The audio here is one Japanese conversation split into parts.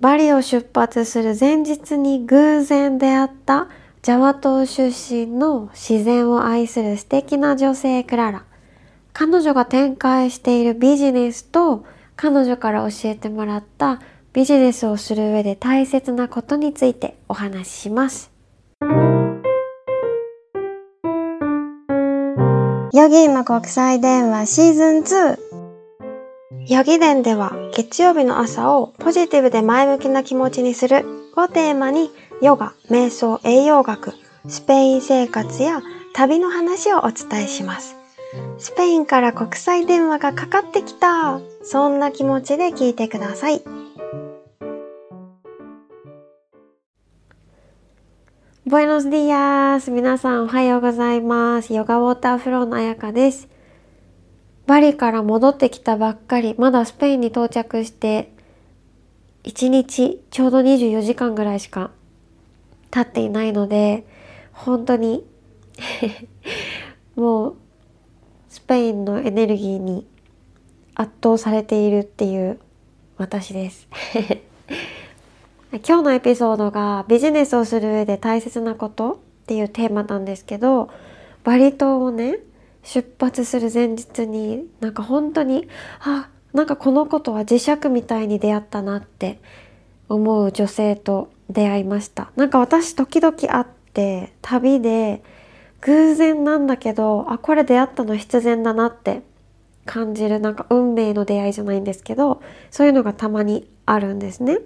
バリを出発する前日に偶然出会ったジャワ島出身の自然を愛する素敵な女性クララ。彼女が展開しているビジネスと彼女から教えてもらったビジネスをする上で大切なことについてお話しします。ヨギーマ国際電話シーズン2ヨギ伝では月曜日の朝をポジティブで前向きな気持ちにするをテーマにヨガ、瞑想、栄養学、スペイン生活や旅の話をお伝えします。スペインから国際電話がかかってきたそんな気持ちで聞いてください。ボエノスディアス皆さんおはようございます。ヨガウォーターフローのあやかです。バリから戻ってきたばっかり、まだスペインに到着して1日ちょうど24時間ぐらいしか経っていないので、本当に もうスペインのエネルギーに圧倒されているっていう私です。今日のエピソードがビジネスをする上で大切なことっていうテーマなんですけどバリ島をね出発する前日になんか本当にあなんかこのことは磁石みたいに出会ったなって思う女性と出会いましたなんか私時々会って旅で偶然なんだけどあこれ出会ったの必然だなって感じるなんか運命の出会いじゃないんですけどそういうのがたまにあるんですね。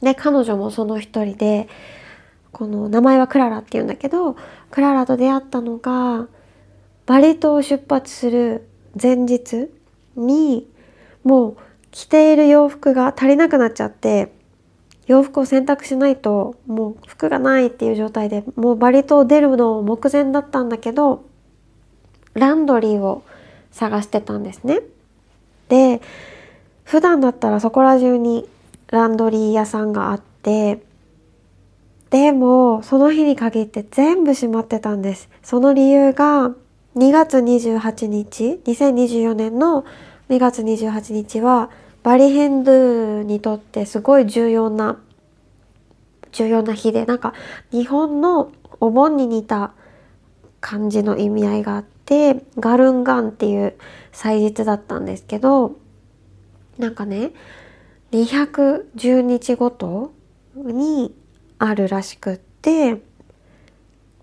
で彼女もその一人でこの名前はクララっていうんだけどクララと出会ったのがバリ島を出発する前日にもう着ている洋服が足りなくなっちゃって洋服を洗濯しないともう服がないっていう状態でもうバリ島を出るの目前だったんだけどランドリーを探してたんですね。で普段だったらそこら中にランドリー屋さんがあってでもその日に限って全部閉まってたんです。その理由が2月28日2024年の2月28日はバリヘンドゥーにとってすごい重要な重要な日でなんか日本のお盆に似た感じの意味合いがあってガルンガンっていう祭日だったんですけどなんかね210日ごとにあるらしくって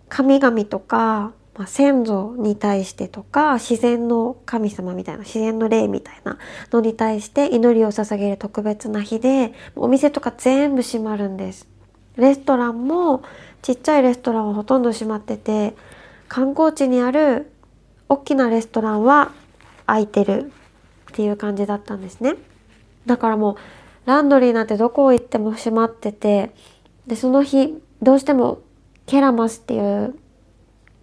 神々とかまあ、先祖に対してとか自然の神様みたいな自然の霊みたいなのに対して祈りを捧げる特別な日でお店とか全部閉まるんです。レストランもちっちゃいレストランはほとんど閉まってて観光地にある大きなレストランは開いてるっていう感じだったんですね。だからもうランドリーなんてどこ行っても閉まっててでその日どうしてもケラマスっていう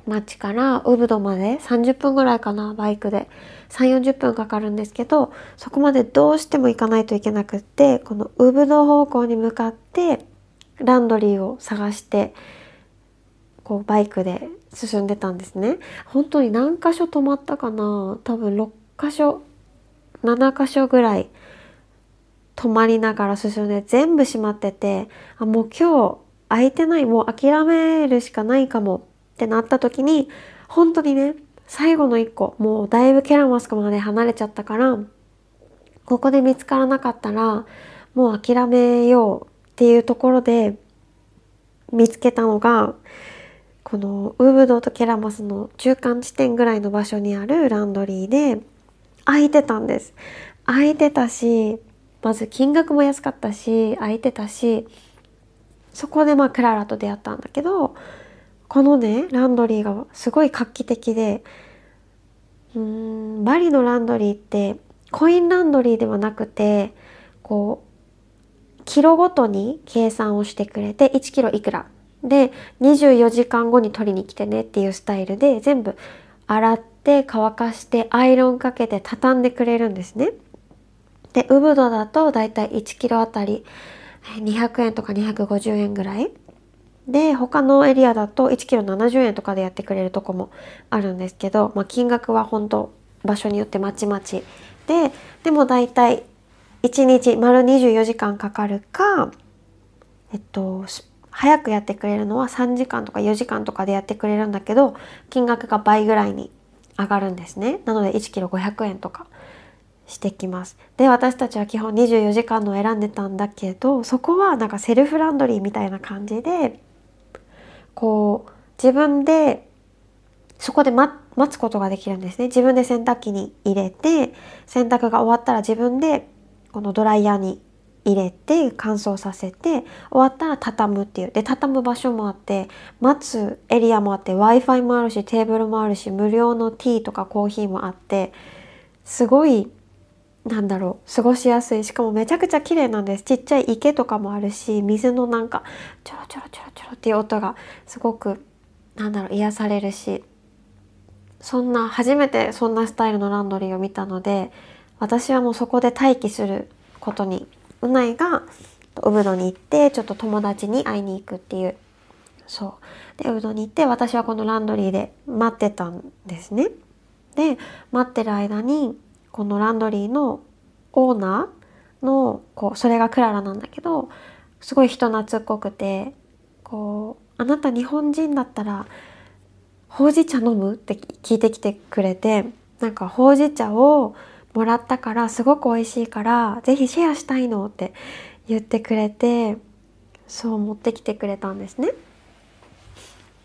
町からウブドまで30分ぐらいかなバイクで。3 4 0分かかるんですけどそこまでどうしても行かないといけなくってこのウブド方向に向かってランドリーを探してこうバイクで進んでたんですね。本当に何箇所止まったかな多分6箇所7箇所ぐらい止まりながら進んで全部閉まっててあもう今日空いてないもう諦めるしかないかも。ってなった時に本当にね最後の1個もうだいぶケラマスクまで離れちゃったからここで見つからなかったらもう諦めようっていうところで見つけたのがこのウーブドウとケラマスの中間地点ぐらいの場所にあるランドリーで空いてたんです。空いてたしまず金額も安かったし空いてたしそこでまあクララと出会ったんだけどこのねランドリーがすごい画期的でうーんバリのランドリーってコインランドリーではなくてこうキロごとに計算をしてくれて1キロいくらで24時間後に取りに来てねっていうスタイルで全部洗って乾かしてアイロンかけて畳んでくれるんですね。でウブドだとだいたい1キロあたり200円とか250円ぐらいで他のエリアだと1キロ70円とかでやってくれるとこもあるんですけど、まあ、金額は本当場所によってまちまち。ででも大体1日丸24時間かかるかえっと早くやってくれるのは3時間とか4時間とかでやってくれるんだけど金額が倍ぐらいに上がるんですね。なので1キロ500円とかしてきます。で私たちは基本24時間の選んでたんだけどそこはなんかセルフランドリーみたいな感じでこう自分でそこで待つことができるんですね。自分で洗濯機に入れて洗濯が終わったら自分でこのドライヤーに入れて乾燥させて終わったら畳むっていう。で畳む場所もあって待つエリアもあって w i f i もあるしテーブルもあるし無料のティーとかコーヒーもあってすごいなんだろう過ごしやすい。しかもめちゃくちゃ綺麗なんです。ちっちゃい池とかもあるし水のなんかちょろちょろちょろちょろっていう音がすごくなんだろう癒されるし。そんな初めてそんなスタイルのランドリーを見たので私はもうそこで待機することにうないがウブドに行ってちょっと友達に会いに行くっていう。そう。でウブドに行って私はこのランドリーで待ってたんですね。で待ってる間にこのランドリーのオーナーのこうそれがクララなんだけどすごい人懐っこくてこう「あなた日本人だったらほうじ茶飲む?」って聞いてきてくれてなんかほうじ茶をもらったからすごく美味しいから是非シェアしたいのって言ってくれてそう持ってきてくれたんですね。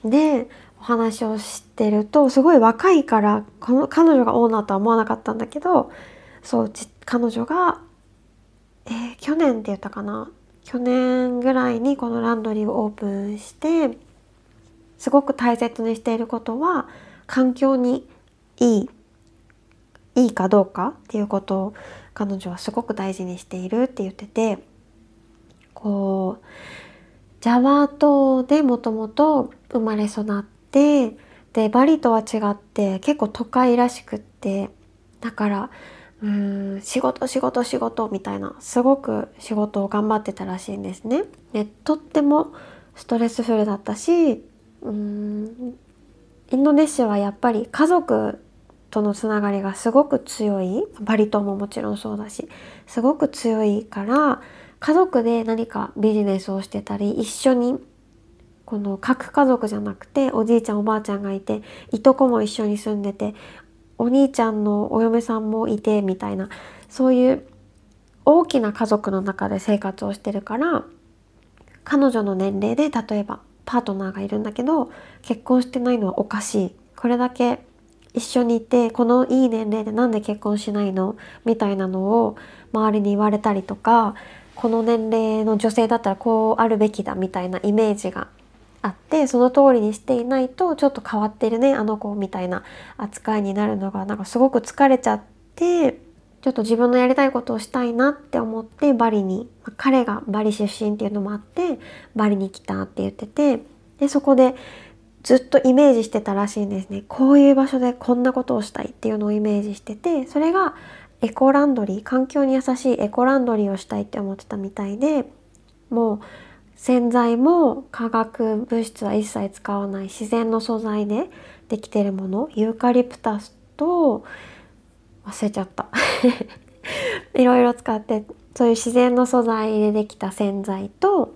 でお話をしてるとすごい若いからこの彼女がオーナーとは思わなかったんだけどそう彼女が、えー、去年って言ったかな？去年ぐらいにこのランドリーをオープンしてすごく大切にしていることは環境にいいいいかどうかっていうことを彼女はすごく大事にしているって言っててこうジャワ島でもともと生まれ育ってでバリとは違って結構都会らしくってだからうん仕事仕事仕事みたいなすごく仕事を頑張ってたらしいんですね。でとってもストレスフルだったしうんインドネシアはやっぱり家族とのつながりがすごく強いバリ島ももちろんそうだしすごく強いから家族で何かビジネスをしてたり一緒にこの核家族じゃなくておじいちゃんおばあちゃんがいていとこも一緒に住んでてお兄ちゃんのお嫁さんもいてみたいなそういう大きな家族の中で生活をしてるから彼女の年齢で例えばパートナーがいるんだけど結婚してないのはおかしい。これだけ一緒にいてこのいい年齢でなんで結婚しないの？みたいなのを周りに言われたりとかこの年齢の女性だったらこうあるべきだみたいなイメージがあってその通りにしていないとちょっと変わってるねあの子みたいな扱いになるのがなんかすごく疲れちゃってちょっと自分のやりたいことをしたいなって思ってバリに彼がバリ出身っていうのもあってバリに来たって言っててでそこでずっとイメージしてたらしいんですね。こういう場所でこんなことをしたいっていうのをイメージしててそれがエコランドリー環境に優しいエコランドリーをしたいって思ってたみたいでもう洗剤も化学物質は一切使わない自然の素材でできてるものユーカリプタスと忘れちゃった。いろいろ使ってそういう自然の素材でできた洗剤と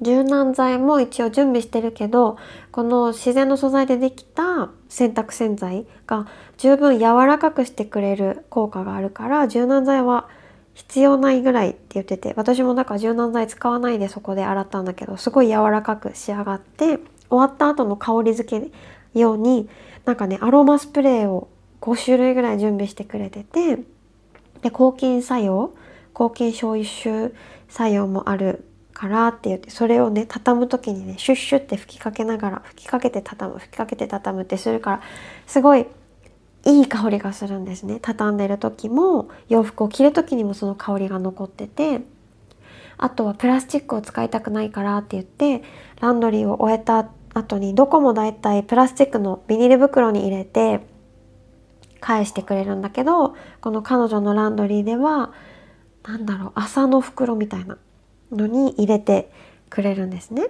柔軟剤も一応準備してるけどこの自然の素材でできた洗濯洗剤が十分柔らかくしてくれる効果があるから柔軟剤は必要ないぐらいって言ってて私もだか柔軟剤使わないでそこで洗ったんだけどすごい柔らかく仕上がって終わった後の香り付け用になんかねアロマスプレーを5種類ぐらい準備してくれててで抗菌作用抗菌消臭作用もあるからって言ってそれをね畳む時にねシュッシュって吹きかけながら吹きかけて畳む吹きかけて畳むってするからすごいいい香りがするんですね畳んでる時も洋服を着る時にもその香りが残っててあとはプラスチックを使いたくないからって言ってランドリーを終えた後にどこもだいたいプラスチックのビニール袋に入れて返してくれるんだけどこの彼女のランドリーでは何だろう麻の袋みたいなのに入れてくれるんですね。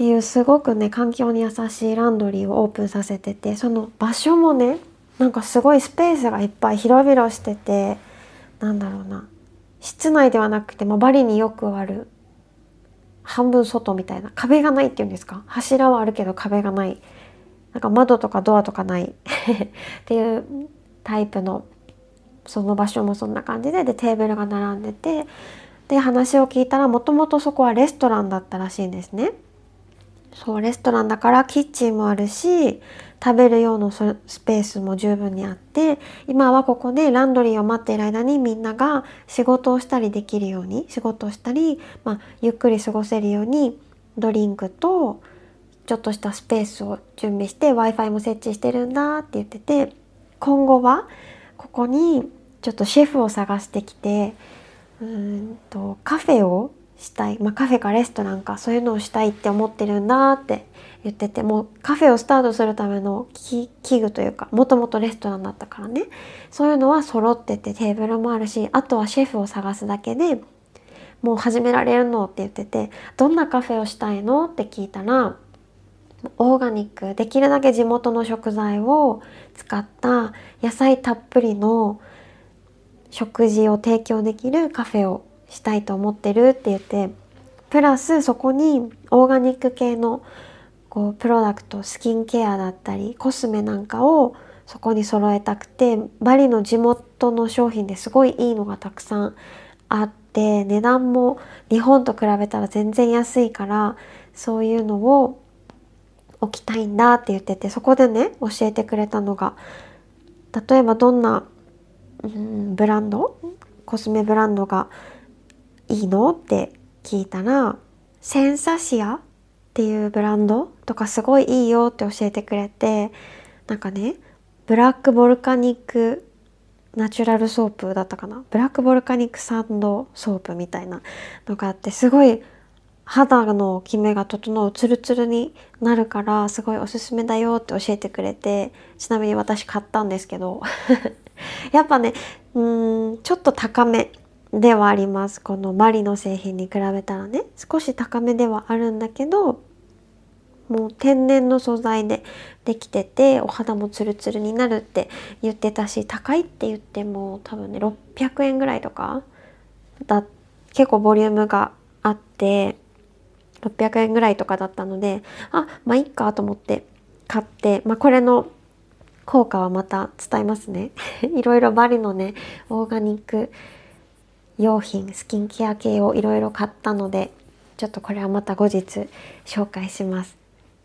っていうすごくね環境に優しいランドリーをオープンさせててその場所もねなんかすごいスペースがいっぱい広々しててなんだろうな室内ではなくて、まあ、バリによくある半分外みたいな壁がないっていうんですか？柱はあるけど壁がない。なんか窓とかドアとかない。っていうタイプのその場所もそんな感じででテーブルが並んでてで話を聞いたらもともとそこはレストランだったらしいんですね。そうレストランだからキッチンもあるし食べる用のスペースも十分にあって今はここでランドリーを待っている間にみんなが仕事をしたりできるように仕事をしたり、まあ、ゆっくり過ごせるようにドリンクとちょっとしたスペースを準備して w i f i も設置してるんだって言ってて今後はここにちょっとシェフを探してきてうんとカフェをしたい、まあ、カフェかレストランか。そういうのをしたいって思ってるんだって言ってて。もうカフェをスタートするための器具というかもともとレストランだったからね。そういうのは揃っててテーブルもあるしあとはシェフを探すだけでもう始められるのって言っててどんなカフェをしたいのって聞いたらオーガニックできるだけ地元の食材を使った野菜たっぷりの食事を提供できるカフェをしたいと思ってるって言ってプラスそこにオーガニック系のこうプロダクトスキンケアだったりコスメなんかをそこに揃えたくてバリの地元の商品ですごいいいのがたくさんあって値段も日本と比べたら全然安いからそういうのを置きたいんだって言っててそこでね教えてくれたのが例えばどんなうんブランド？コスメブランドがいいの？って聞いたら Sensatia っていうブランドとかすごいいいよって教えてくれてなんかね black volcanic natural soap だったかな？ black volcanic sand soap みたいなのがあってすごい肌のキメが整うツルツルになるからすごいおすすめだよって教えてくれてちなみに私買ったんですけど。やっぱねうんちょっと高め。ではあります。このマリの製品に比べたらね少し高めではあるんだけどもう天然の素材でできててお肌もツルツルになるって言ってたし高いって言っても多分ね600円ぐらいとかだ結構ボリュームがあって600円ぐらいとかだったのであまあいっかと思って買って、まあ、これの効果はまた伝えますね。いろいろバリのねオーガニック用品スキンケア系をいろいろ買ったのでちょっとこれはまた後日紹介します。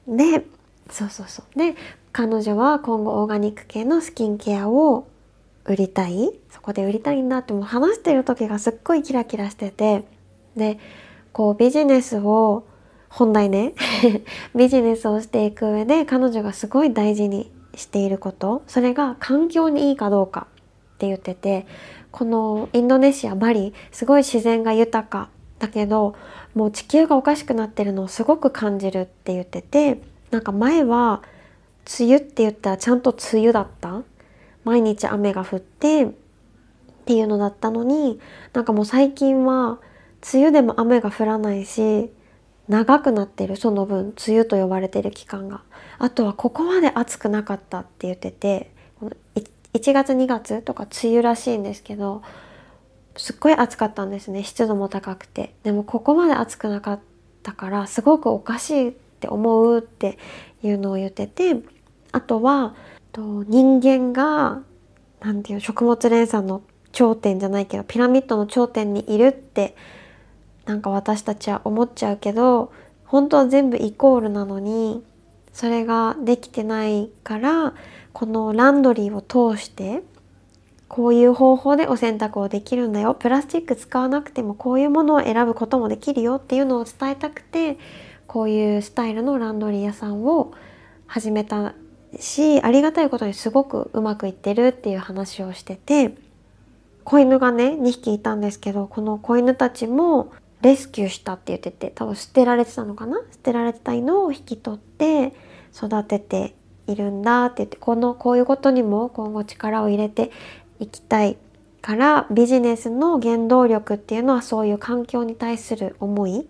でそうそうそう。で彼女は今後オーガニック系のスキンケアを売りたい。そこで売りたいんだってもう話してる時がすっごいキラキラしてて。でこうビジネスを本題ね ビジネスをしていく上で彼女がすごい大事にしていること。それが環境にいいかどうかって言ってて。このインドネシアバリすごい自然が豊かだけどもう地球がおかしくなってるのをすごく感じるって言っててなんか前は梅雨って言ったらちゃんと梅雨だった。毎日雨が降ってっていうのだったのになんかもう最近は梅雨でも雨が降らないし長くなってるその分梅雨と呼ばれてる期間が。あとはここまで暑くなかったって言ってて1月2月とか梅雨らしいんですけどすっごい暑かったんですね。湿度も高くて。でもここまで暑くなかったからすごくおかしいって思うっていうのを言っててあとはと人間が何て言う食物連鎖の頂点じゃないけどピラミッドの頂点にいるってなんか私たちは思っちゃうけど本当は全部イコールなのにそれができてないからこのランドリーを通してこういう方法でお洗濯をできるんだよ。プラスチック使わなくてもこういうものを選ぶこともできるよっていうのを伝えたくてこういうスタイルのランドリー屋さんを始めたしありがたいことにすごくうまくいってるっていう話をしてて子犬がね2匹いたんですけどこの子犬たちもレスキューしたって言ってて多分捨てられてたのかな？捨てられてた犬を引き取って育てているんだって言ってこのこういうことにも今後力を入れていきたいからビジネスの原動力っていうのはそういう環境に対する思い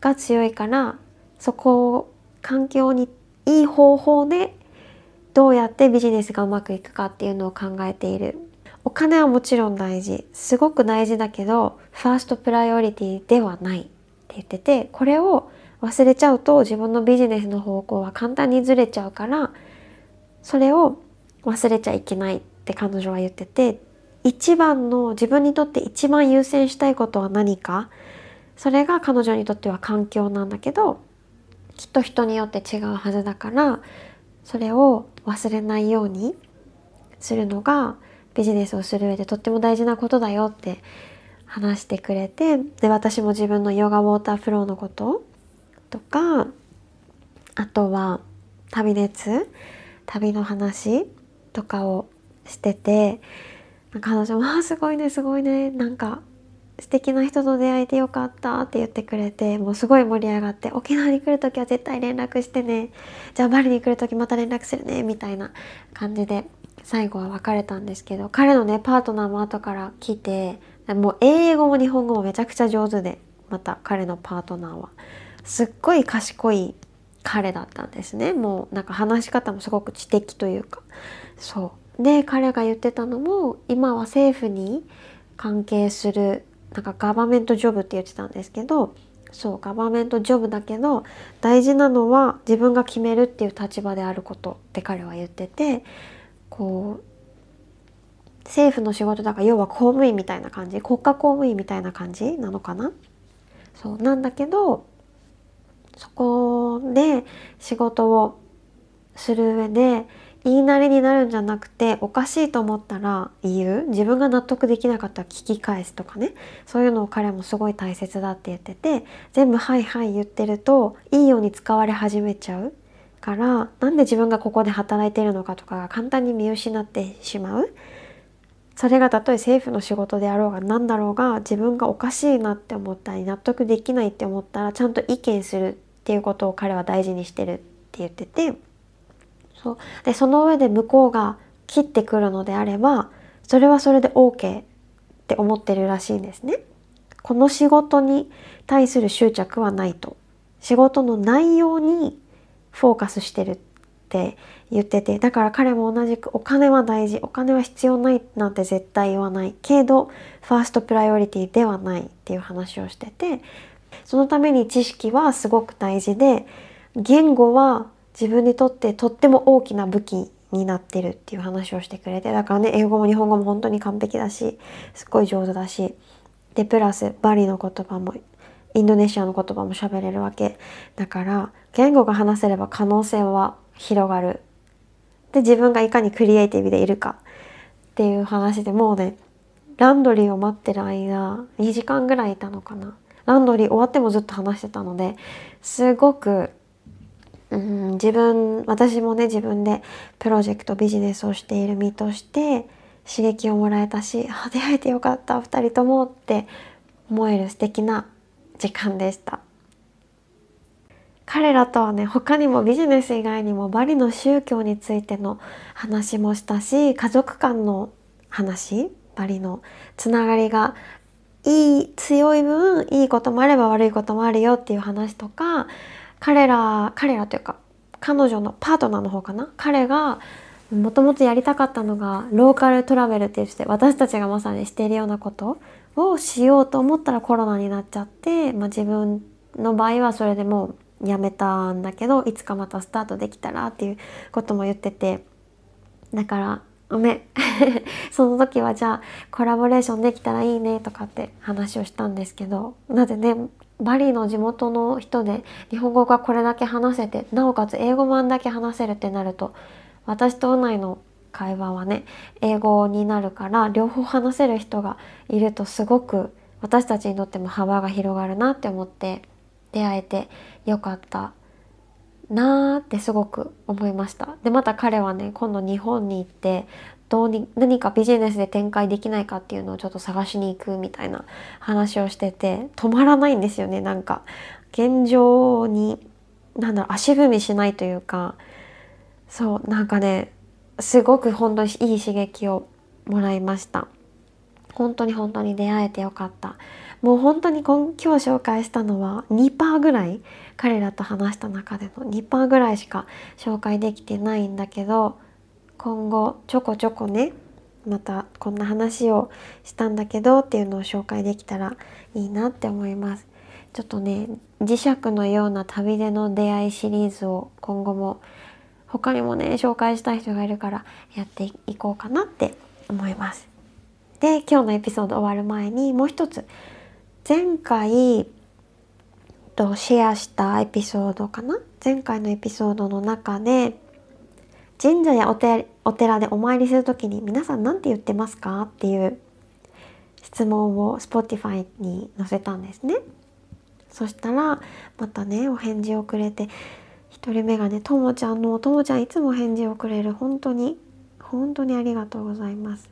が強いからそこを環境にいい方法でどうやってビジネスがうまくいくかっていうのを考えている。お金はもちろん大事。すごく大事だけどファーストプライオリティではないって言っててこれを忘れちゃうと自分のビジネスの方向は簡単にずれちゃうからそれを忘れちゃいけないって彼女は言ってて一番の自分にとって一番優先したいことは何か？それが彼女にとっては環境なんだけどきっと人によって違うはずだからそれを忘れないようにするのがビジネスをする上でとっても大事なことだよって話してくれてで私も自分のヨガウォーターフローのこととかあとは旅熱？旅の話？とかをしてて彼女も「あすごいねすごいねなんか素敵な人と出会えてよかった」って言ってくれてもうすごい盛り上がって「沖縄に来る時は絶対連絡してね。じゃあバリに来る時また連絡するね」みたいな感じで最後は別れたんですけど彼のねパートナーも後から来てもう英語も日本語もめちゃくちゃ上手でまた彼のパートナーは。すっごい賢い彼だったんですね。もうなんか話し方もすごく知的というか。そう。で彼が言ってたのも今は政府に関係するなんかガバメントジョブって言ってたんですけどそうガバメントジョブだけど大事なのは自分が決めるっていう立場であることって彼は言っててこう政府の仕事だから要は公務員みたいな感じ国家公務員みたいな感じなのかな？そうなんだけどそこで仕事をする上で言いなりになるんじゃなくておかしいと思ったら言う？自分が納得できなかったら聞き返すとかね。そういうのを彼もすごい大切だって言ってて全部「はいはい」言ってるといいように使われ始めちゃう。からなんで自分がここで働いてるのかとかが簡単に見失ってしまう。それがたとえ政府の仕事であろうが何だろうが自分がおかしいなって思ったり納得できないって思ったらちゃんと意見するっていうことを彼は大事にしてるって言っててそう。でその上で向こうが切ってくるのであればそれはそれで OK って思ってるらしいんですね。この仕事に対する執着はないと。仕事の内容にフォーカスしてる。ってって言っててだから彼も同じくお金は大事お金は必要ないなんて絶対言わないけどファーストプライオリティではないっていう話をしててそのために知識はすごく大事で言語は自分にとってとっても大きな武器になってるっていう話をしてくれてだからね英語も日本語も本当に完璧だしすっごい上手だしでプラスバリの言葉もインドネシアの言葉も喋れるわけ。だから言語が話せれば可能性は広がる。で自分がいかにクリエイティブでいるか。っていう話でもうねランドリーを待ってる間2時間ぐらいいたのかな。ランドリー終わってもずっと話してたのですごく、うん、自分私もね自分でプロジェクトビジネスをしている身として刺激をもらえたしあ出会えてよかった2人ともって思える素敵な時間でした。彼らとはね他にもビジネス以外にもバリの宗教についての話もしたし家族間の話バリのつながりがいい強い分いいこともあれば悪いこともあるよっていう話とか彼ら彼らというか彼女のパートナーの方かな？彼がもともとやりたかったのがローカルトラベルって言って私たちがまさにしているようなことをしようと思ったらコロナになっちゃって、まあ、自分の場合はそれでもうやめたんだけどいつかまたスタートできたらっていうことも言っててだからごめん。その時はじゃあコラボレーションできたらいいねとかって話をしたんですけどなぜねバリの地元の人で日本語がこれだけ話せてなおかつ英語もあんだけ話せるってなると私とうないの会話はね英語になるから両方話せる人がいるとすごく私たちにとっても幅が広がるなって思って。出会えてよかったなーってすごく思いました。でまた彼はね今度日本に行ってどうに何かビジネスで展開できないかっていうのをちょっと探しに行くみたいな話をしてて止まらないんですよねなんか。現状になんだろう足踏みしないというかそうなんかねすごく本当にいい刺激をもらいました。本当に本当に出会えてよかった。もう本当に今日紹介したのは2%ぐらい彼らと話した中での2%ぐらいしか紹介できてないんだけど今後ちょこちょこねまたこんな話をしたんだけどっていうのを紹介できたらいいなって思います。ちょっとね磁石のような旅での出会いシリーズを今後も他にもね紹介したい人がいるからやっていこうかなって思います。で今日のエピソード終わる前にもう一つ前回とシェアしたエピソードかな？前回のエピソードの中で神社やお寺お寺でお参りする時に皆さん何て言ってますか？っていう質問を Spotify に載せたんですね。そしたらまたねお返事をくれて1人目がねともちゃんのともちゃんいつも返事をくれる本当に本当にありがとうございます。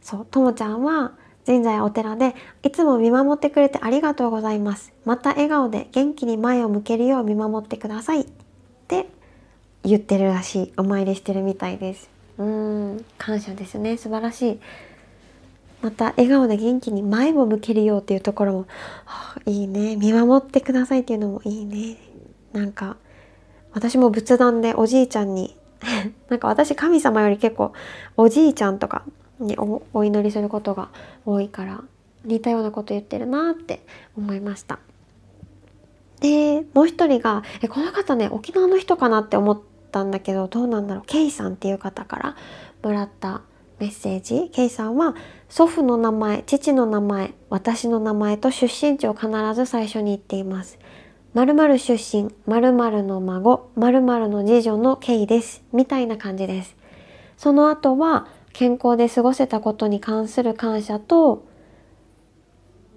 そうともちゃんは神社やお寺でいつも見守ってくれてありがとうございます。また笑顔で元気に前を向けるよう見守ってくださいって言ってるらしい。お参りしてるみたいです。うん、感謝ですね。素晴らしい。また笑顔で元気に前を向けるようっていうところも、はあ、いいね。見守ってくださいっていうのもいいね。なんか私も仏壇でおじいちゃんに なんか私神様より結構おじいちゃんとかにお祈りすることが多いから似たようなこと言ってるなって思いました。でもう一人がえこの方ね沖縄の人かなって思ったんだけどどうなんだろうケイさんっていう方からもらったメッセージケイさんは祖父の名前父の名前私の名前と出身地を必ず最初に言っています。〇〇出身、〇〇の孫、〇〇の次女のケイです。みたいな感じです。その後は、健康で過ごせたことに関する感謝と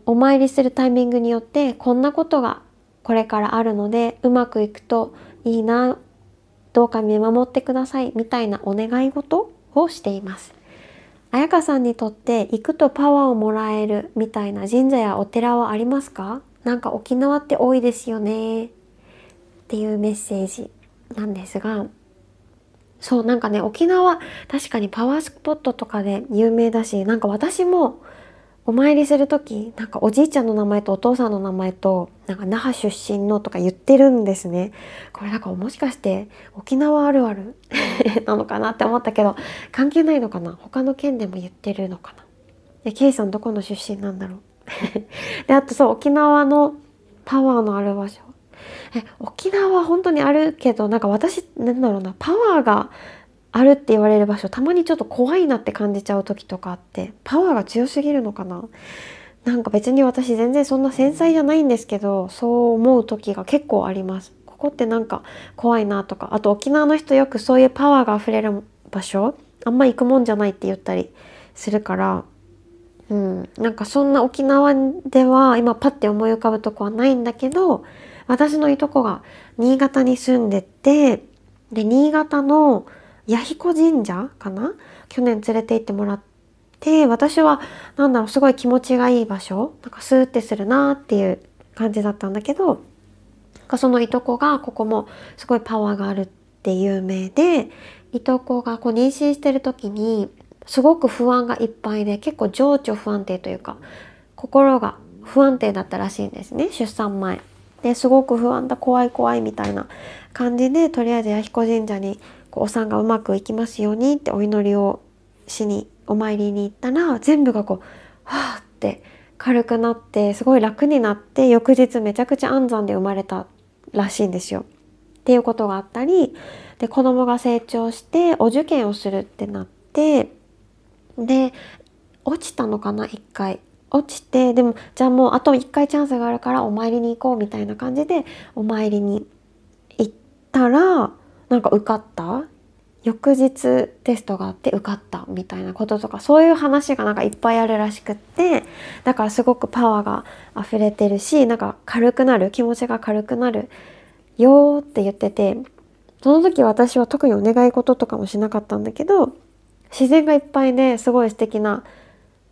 お参りするタイミングによってこんなことがこれからあるのでうまくいくといいなどうか見守ってくださいみたいなお願い事をしています。彩香さんにとって行くとパワーをもらえるみたいな神社やお寺はありますか？なんか沖縄って多いですよねっていうメッセージなんですがそうなんかね沖縄確かにパワースポットとかで有名だしなんか私もお参りする時なんかおじいちゃんの名前とお父さんの名前となんか那覇出身のとか言ってるんですね。これなんかもしかして沖縄あるある なのかなって思ったけど関係ないのかな？他の県でも言ってるのかな？でケイさんどこの出身なんだろう？であとそう沖縄のパワーのある場所。え沖縄は本当にあるけどなんか私なんだろうなパワーがあるって言われる場所たまにちょっと怖いなって感じちゃう時とかあってパワーが強すぎるのかな？なんか別に私全然そんな繊細じゃないんですけどそう思う時が結構あります。ここってなんか怖いなとかあと沖縄の人よくそういうパワーがあふれる場所あんま行くもんじゃないって言ったりするからうん、なんかそんな沖縄では今パッて思い浮かぶとこはないんだけど私のいとこが新潟に住んでてで新潟の弥彦神社かな？去年連れて行ってもらって私はなんだろうすごい気持ちがいい場所なんかスーってするなっていう感じだったんだけどそのいとこがここもすごいパワーがあるって有名でいとこがこう妊娠してる時にすごく不安がいっぱいで結構情緒不安定というか心が不安定だったらしいんですね出産前。ですごく不安だ怖い怖いみたいな感じでとりあえず弥彦神社にこうお産がうまくいきますようにってお祈りをしにお参りに行ったら全部がこうはあって軽くなってすごい楽になって翌日めちゃくちゃ安産で生まれたらしいんですよ。っていうことがあったりで子供が成長してお受験をするってなってで落ちたのかな1回落ちてでもじゃあもうあと1回チャンスがあるからお参りに行こうみたいな感じでお参りに行ったらなんか受かった？翌日テストがあって受かったみたいなこととかそういう話がなんかいっぱいあるらしくってだからすごくパワーが溢れてるしなんか軽くなる気持ちが軽くなるよって言っててその時私は特にお願い事とかもしなかったんだけど自然がいっぱいですごい素敵な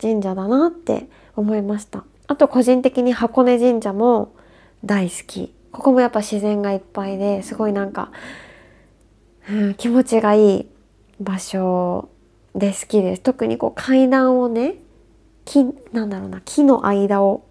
神社だなって思いました。あと個人的に箱根神社も大好き。ここもやっぱ自然がいっぱいですごいなんか、うん、気持ちがいい場所で好きです。特にこう階段をね木なんだろうな木の間を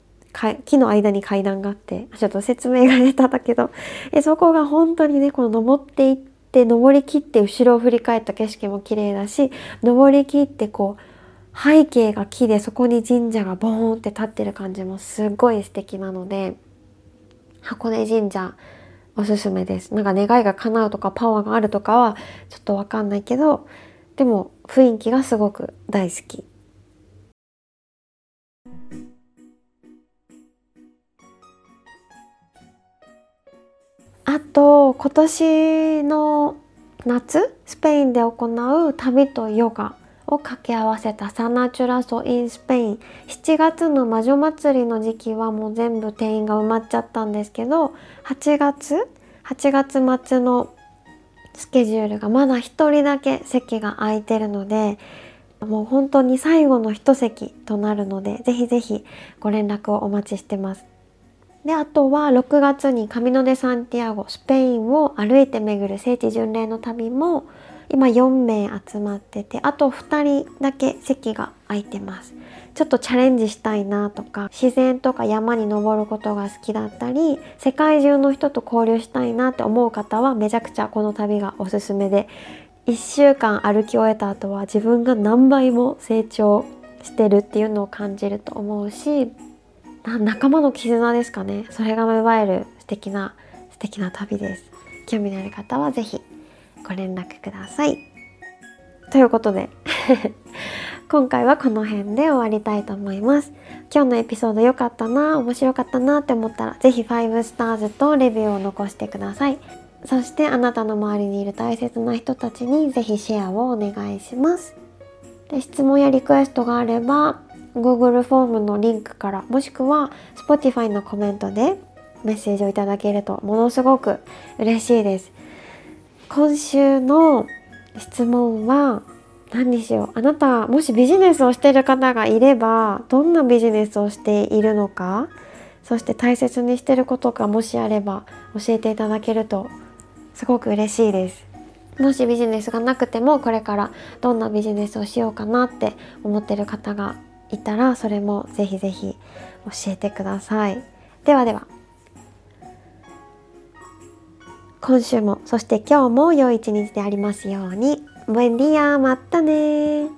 木の間に階段があってちょっと説明が出ただけどえそこが本当にねこの登っていって登りきって後ろを振り返った景色も綺麗だし登りきってこう背景が木でそこに神社がボーンって立ってる感じもすごい素敵なので箱根神社おすすめです。なんか願いが叶うとかパワーがあるとかはちょっとわかんないけどでも雰囲気がすごく大好き。あと今年の夏スペインで行う旅とヨガを掛け合わせたサナチュラソ・イン・スペイン7月の魔女祭りの時期はもう全部定員が埋まっちゃったんですけど8月8月末のスケジュールがまだ1人だけ席が空いてるのでもう本当に最後の一席となるのでぜひぜひご連絡をお待ちしてます。であとは6月にカミノ・デ・サンティアゴスペインを歩いて巡る聖地巡礼の旅も今4名集まっててあと2人だけ席が空いてます。ちょっとチャレンジしたいなとか自然とか山に登ることが好きだったり世界中の人と交流したいなって思う方はめちゃくちゃこの旅がおすすめで1週間歩き終えた後は自分が何倍も成長してるっていうのを感じると思うし仲間の絆ですかね。それが芽生える素敵な素敵な旅です。興味のある方は是非ご連絡ください。ということで 今回はこの辺で終わりたいと思います。今日のエピソード良かったな面白かったなって思ったら是非5スターズとレビューを残してください。そしてあなたの周りにいる大切な人たちに是非シェアをお願いします。で質問やリクエストがあれば Google フォームのリンクからもしくは Spotify のコメントでメッセージをいただけるとものすごく嬉しいです。今週の質問は何にしよう。あなたもしビジネスをしている方がいればどんなビジネスをしているのかそして大切にしてることがもしあれば教えていただけるとすごく嬉しいです。もしビジネスがなくてもこれからどんなビジネスをしようかなって思ってる方がいたらそれもぜひぜひ教えてください。ではでは。今週もそして今日も良い一日でありますように。ブエンディアまたね